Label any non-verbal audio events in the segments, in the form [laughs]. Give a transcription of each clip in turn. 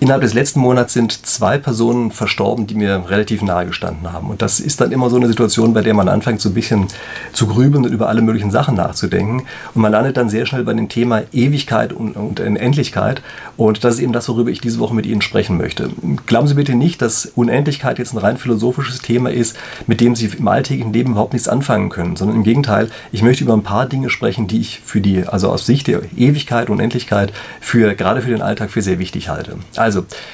Innerhalb des letzten Monats sind zwei Personen verstorben, die mir relativ nahe gestanden haben. Und das ist dann immer so eine Situation, bei der man anfängt, so ein bisschen zu grübeln und über alle möglichen Sachen nachzudenken. Und man landet dann sehr schnell bei dem Thema Ewigkeit und, und Unendlichkeit. Und das ist eben das, worüber ich diese Woche mit Ihnen sprechen möchte. Glauben Sie bitte nicht, dass Unendlichkeit jetzt ein rein philosophisches Thema ist, mit dem Sie im alltäglichen Leben überhaupt nichts anfangen können, sondern im Gegenteil, ich möchte über ein paar Dinge sprechen, die ich für die, also aus Sicht der Ewigkeit und Unendlichkeit, für, gerade für den Alltag für sehr wichtig halte. Also,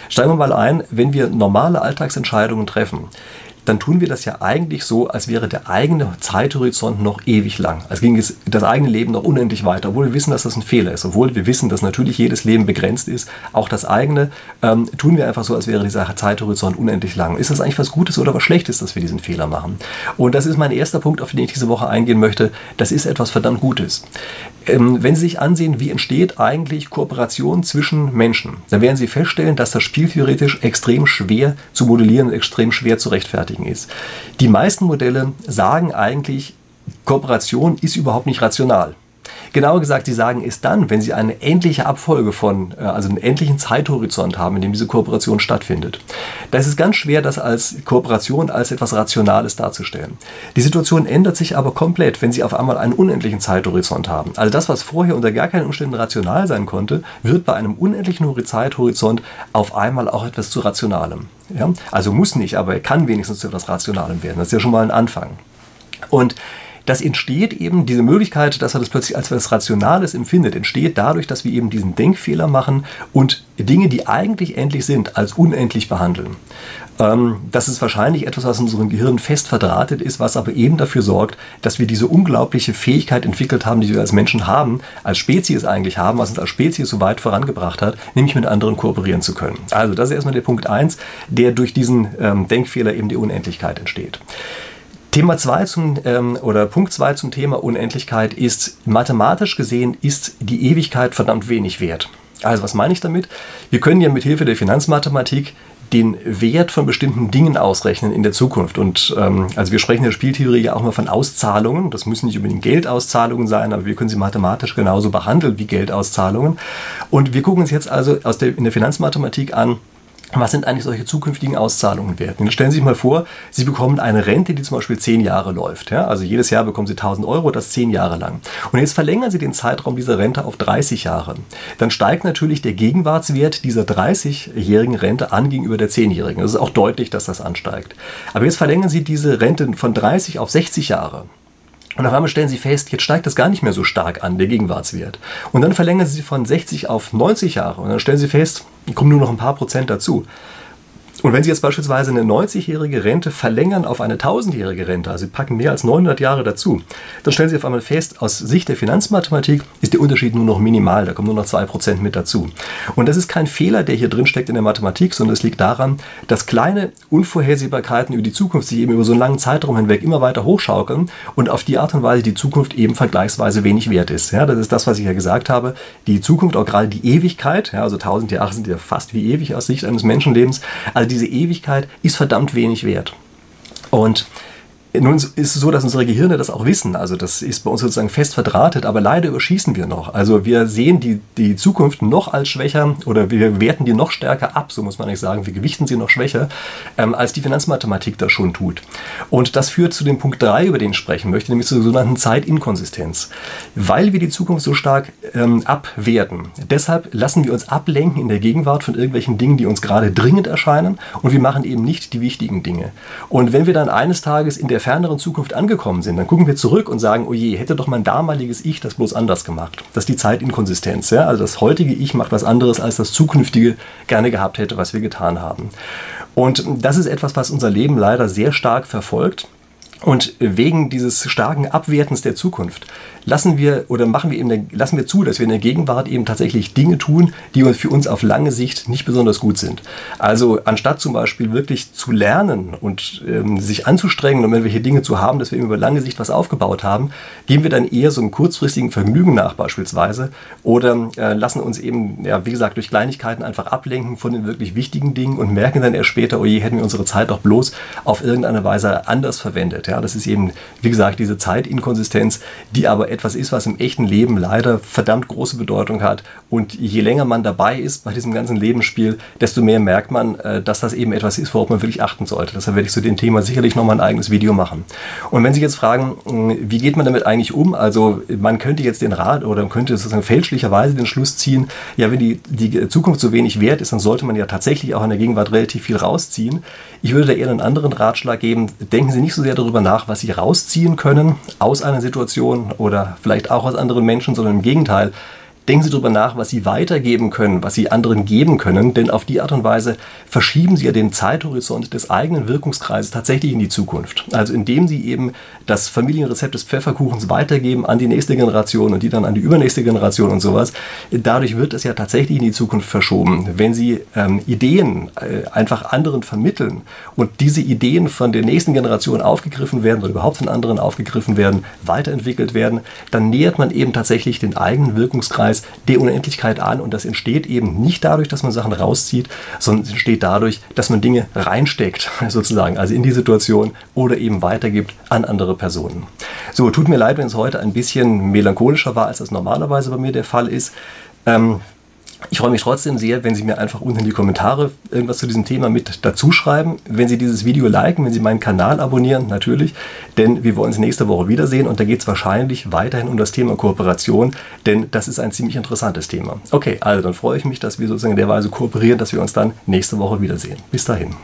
steigen wir mal ein, wenn wir normale Alltagsentscheidungen treffen, dann tun wir das ja eigentlich so, als wäre der eigene Zeithorizont noch ewig lang. Als ging es das eigene Leben noch unendlich weiter, obwohl wir wissen, dass das ein Fehler ist. Obwohl wir wissen, dass natürlich jedes Leben begrenzt ist, auch das eigene, ähm, tun wir einfach so, als wäre dieser Zeithorizont unendlich lang. Ist das eigentlich was Gutes oder was Schlechtes, dass wir diesen Fehler machen? Und das ist mein erster Punkt, auf den ich diese Woche eingehen möchte. Das ist etwas verdammt Gutes. Ähm, wenn Sie sich ansehen, wie entsteht eigentlich Kooperation zwischen Menschen, dann werden Sie feststellen, dass das spieltheoretisch extrem schwer zu modellieren und extrem schwer zu rechtfertigen ist. Die meisten Modelle sagen eigentlich, Kooperation ist überhaupt nicht rational. Genauer gesagt, sie sagen es dann, wenn sie eine endliche Abfolge von, äh, also einen endlichen Zeithorizont haben, in dem diese Kooperation stattfindet. Da ist es ganz schwer, das als Kooperation, als etwas Rationales darzustellen. Die Situation ändert sich aber komplett, wenn sie auf einmal einen unendlichen Zeithorizont haben. Also das, was vorher unter gar keinen Umständen rational sein konnte, wird bei einem unendlichen Zeithorizont auf einmal auch etwas zu Rationalem. Ja? Also muss nicht, aber er kann wenigstens zu etwas Rationalem werden. Das ist ja schon mal ein Anfang. Und das entsteht eben, diese Möglichkeit, dass er das plötzlich als etwas Rationales empfindet, entsteht dadurch, dass wir eben diesen Denkfehler machen und Dinge, die eigentlich endlich sind, als unendlich behandeln. Ähm, das ist wahrscheinlich etwas, was in unserem Gehirn fest verdrahtet ist, was aber eben dafür sorgt, dass wir diese unglaubliche Fähigkeit entwickelt haben, die wir als Menschen haben, als Spezies eigentlich haben, was uns als Spezies so weit vorangebracht hat, nämlich mit anderen kooperieren zu können. Also das ist erstmal der Punkt 1, der durch diesen ähm, Denkfehler eben die Unendlichkeit entsteht. Thema 2 zum, ähm, oder Punkt 2 zum Thema Unendlichkeit ist, mathematisch gesehen ist die Ewigkeit verdammt wenig wert. Also was meine ich damit? Wir können ja mit Hilfe der Finanzmathematik den Wert von bestimmten Dingen ausrechnen in der Zukunft. Und ähm, also wir sprechen in der Spieltheorie ja auch mal von Auszahlungen. Das müssen nicht unbedingt Geldauszahlungen sein, aber wir können sie mathematisch genauso behandeln wie Geldauszahlungen. Und wir gucken uns jetzt also aus der, in der Finanzmathematik an, was sind eigentlich solche zukünftigen Auszahlungen wert? Und stellen Sie sich mal vor, Sie bekommen eine Rente, die zum Beispiel zehn Jahre läuft. Ja? Also jedes Jahr bekommen Sie 1000 Euro, das zehn Jahre lang. Und jetzt verlängern Sie den Zeitraum dieser Rente auf 30 Jahre. Dann steigt natürlich der Gegenwartswert dieser 30-jährigen Rente an gegenüber der 10-jährigen. Das ist auch deutlich, dass das ansteigt. Aber jetzt verlängern Sie diese Rente von 30 auf 60 Jahre. Und auf einmal stellen Sie fest, jetzt steigt das gar nicht mehr so stark an, der Gegenwartswert. Und dann verlängern Sie von 60 auf 90 Jahre. Und dann stellen Sie fest, kommen nur noch ein paar Prozent dazu. Und wenn Sie jetzt beispielsweise eine 90-jährige Rente verlängern auf eine 1000-jährige Rente, also Sie packen mehr als 900 Jahre dazu, dann stellen Sie auf einmal fest, aus Sicht der Finanzmathematik ist der Unterschied nur noch minimal, da kommen nur noch 2% mit dazu. Und das ist kein Fehler, der hier drin steckt in der Mathematik, sondern es liegt daran, dass kleine Unvorhersehbarkeiten über die Zukunft sich eben über so einen langen Zeitraum hinweg immer weiter hochschaukeln und auf die Art und Weise die Zukunft eben vergleichsweise wenig wert ist. Ja, das ist das, was ich ja gesagt habe. Die Zukunft, auch gerade die Ewigkeit, ja, also 1000 Jahre sind ja fast wie ewig aus Sicht eines Menschenlebens, also diese Ewigkeit ist verdammt wenig wert. Und nun ist es so, dass unsere Gehirne das auch wissen. Also das ist bei uns sozusagen fest verdrahtet, aber leider überschießen wir noch. Also wir sehen die, die Zukunft noch als schwächer oder wir werten die noch stärker ab, so muss man nicht sagen. Wir gewichten sie noch schwächer, ähm, als die Finanzmathematik das schon tut. Und das führt zu dem Punkt 3, über den ich sprechen möchte, nämlich zur sogenannten Zeitinkonsistenz. Weil wir die Zukunft so stark ähm, abwerten, deshalb lassen wir uns ablenken in der Gegenwart von irgendwelchen Dingen, die uns gerade dringend erscheinen und wir machen eben nicht die wichtigen Dinge. Und wenn wir dann eines Tages in der ferneren Zukunft angekommen sind, dann gucken wir zurück und sagen, oh je, hätte doch mein damaliges Ich das bloß anders gemacht. Das ist die Zeitinkonsistenz. Ja? Also das heutige Ich macht was anderes, als das zukünftige gerne gehabt hätte, was wir getan haben. Und das ist etwas, was unser Leben leider sehr stark verfolgt. Und wegen dieses starken Abwertens der Zukunft lassen wir oder machen wir eben, lassen wir zu, dass wir in der Gegenwart eben tatsächlich Dinge tun, die für uns auf lange Sicht nicht besonders gut sind. Also anstatt zum Beispiel wirklich zu lernen und ähm, sich anzustrengen, um irgendwelche Dinge zu haben, dass wir über lange Sicht was aufgebaut haben, geben wir dann eher so einem kurzfristigen Vergnügen nach beispielsweise oder äh, lassen uns eben, ja, wie gesagt, durch Kleinigkeiten einfach ablenken von den wirklich wichtigen Dingen und merken dann erst später, oh je, hätten wir unsere Zeit doch bloß auf irgendeine Weise anders verwendet. Ja, das ist eben, wie gesagt, diese Zeitinkonsistenz, die aber etwas ist, was im echten Leben leider verdammt große Bedeutung hat. Und je länger man dabei ist bei diesem ganzen Lebensspiel, desto mehr merkt man, äh, dass das eben etwas ist, worauf man wirklich achten sollte. Deshalb werde ich zu dem Thema sicherlich nochmal ein eigenes Video machen. Und wenn Sie jetzt fragen, wie geht man damit eigentlich um? Also man könnte jetzt den Rat oder man könnte sozusagen fälschlicherweise den Schluss ziehen, ja, wenn die, die Zukunft so wenig wert ist, dann sollte man ja tatsächlich auch in der Gegenwart relativ viel rausziehen. Ich würde da eher einen anderen Ratschlag geben. Denken Sie nicht so sehr darüber nach, was Sie rausziehen können aus einer Situation oder vielleicht auch aus anderen Menschen, sondern im Gegenteil, Denken Sie darüber nach, was Sie weitergeben können, was Sie anderen geben können, denn auf die Art und Weise verschieben Sie ja den Zeithorizont des eigenen Wirkungskreises tatsächlich in die Zukunft. Also indem Sie eben das Familienrezept des Pfefferkuchens weitergeben an die nächste Generation und die dann an die übernächste Generation und sowas, dadurch wird es ja tatsächlich in die Zukunft verschoben. Wenn Sie ähm, Ideen äh, einfach anderen vermitteln und diese Ideen von der nächsten Generation aufgegriffen werden oder überhaupt von anderen aufgegriffen werden, weiterentwickelt werden, dann nähert man eben tatsächlich den eigenen Wirkungskreis Kreis der Unendlichkeit an und das entsteht eben nicht dadurch, dass man Sachen rauszieht, sondern es entsteht dadurch, dass man Dinge reinsteckt, [laughs] sozusagen, also in die Situation oder eben weitergibt an andere Personen. So, tut mir leid, wenn es heute ein bisschen melancholischer war, als das normalerweise bei mir der Fall ist. Ähm, ich freue mich trotzdem sehr, wenn Sie mir einfach unten in die Kommentare irgendwas zu diesem Thema mit dazu schreiben. Wenn Sie dieses Video liken, wenn Sie meinen Kanal abonnieren, natürlich, denn wir wollen uns nächste Woche wiedersehen und da geht es wahrscheinlich weiterhin um das Thema Kooperation, denn das ist ein ziemlich interessantes Thema. Okay, also dann freue ich mich, dass wir sozusagen in der Weise kooperieren, dass wir uns dann nächste Woche wiedersehen. Bis dahin.